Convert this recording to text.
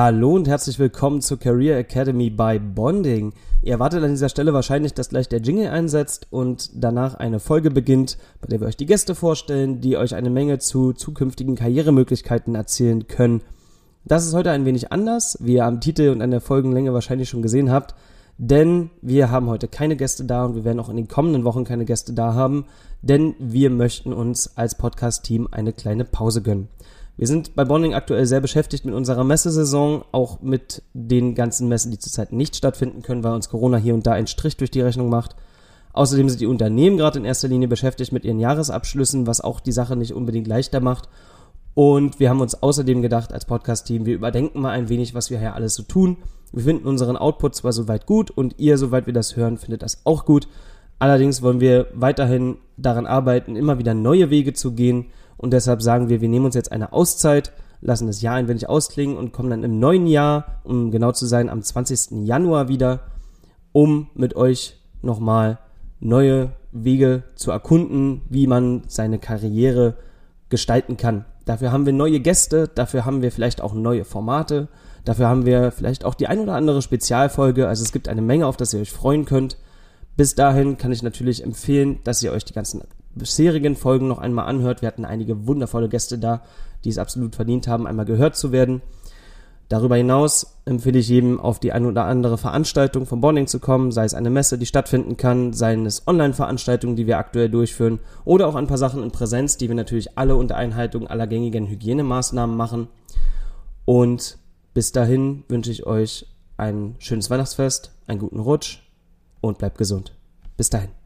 Hallo und herzlich willkommen zur Career Academy bei Bonding. Ihr erwartet an dieser Stelle wahrscheinlich, dass gleich der Jingle einsetzt und danach eine Folge beginnt, bei der wir euch die Gäste vorstellen, die euch eine Menge zu zukünftigen Karrieremöglichkeiten erzählen können. Das ist heute ein wenig anders, wie ihr am Titel und an der Folgenlänge wahrscheinlich schon gesehen habt, denn wir haben heute keine Gäste da und wir werden auch in den kommenden Wochen keine Gäste da haben, denn wir möchten uns als Podcast-Team eine kleine Pause gönnen. Wir sind bei Bonding aktuell sehr beschäftigt mit unserer Messesaison, auch mit den ganzen Messen, die zurzeit nicht stattfinden können, weil uns Corona hier und da einen Strich durch die Rechnung macht. Außerdem sind die Unternehmen gerade in erster Linie beschäftigt mit ihren Jahresabschlüssen, was auch die Sache nicht unbedingt leichter macht. Und wir haben uns außerdem gedacht, als Podcast-Team, wir überdenken mal ein wenig, was wir hier alles so tun. Wir finden unseren Output zwar soweit gut und ihr, soweit wir das hören, findet das auch gut. Allerdings wollen wir weiterhin daran arbeiten, immer wieder neue Wege zu gehen und deshalb sagen wir, wir nehmen uns jetzt eine Auszeit, lassen das Jahr ein wenig ausklingen und kommen dann im neuen Jahr, um genau zu sein, am 20. Januar wieder, um mit euch nochmal neue Wege zu erkunden, wie man seine Karriere gestalten kann. Dafür haben wir neue Gäste, dafür haben wir vielleicht auch neue Formate, dafür haben wir vielleicht auch die ein oder andere Spezialfolge. Also es gibt eine Menge, auf das ihr euch freuen könnt. Bis dahin kann ich natürlich empfehlen, dass ihr euch die ganzen bisherigen Folgen noch einmal anhört. Wir hatten einige wundervolle Gäste da, die es absolut verdient haben, einmal gehört zu werden. Darüber hinaus empfehle ich jedem, auf die eine oder andere Veranstaltung von Bonding zu kommen, sei es eine Messe, die stattfinden kann, seien es Online-Veranstaltungen, die wir aktuell durchführen, oder auch ein paar Sachen in Präsenz, die wir natürlich alle unter Einhaltung aller gängigen Hygienemaßnahmen machen. Und bis dahin wünsche ich euch ein schönes Weihnachtsfest, einen guten Rutsch und bleibt gesund. Bis dahin.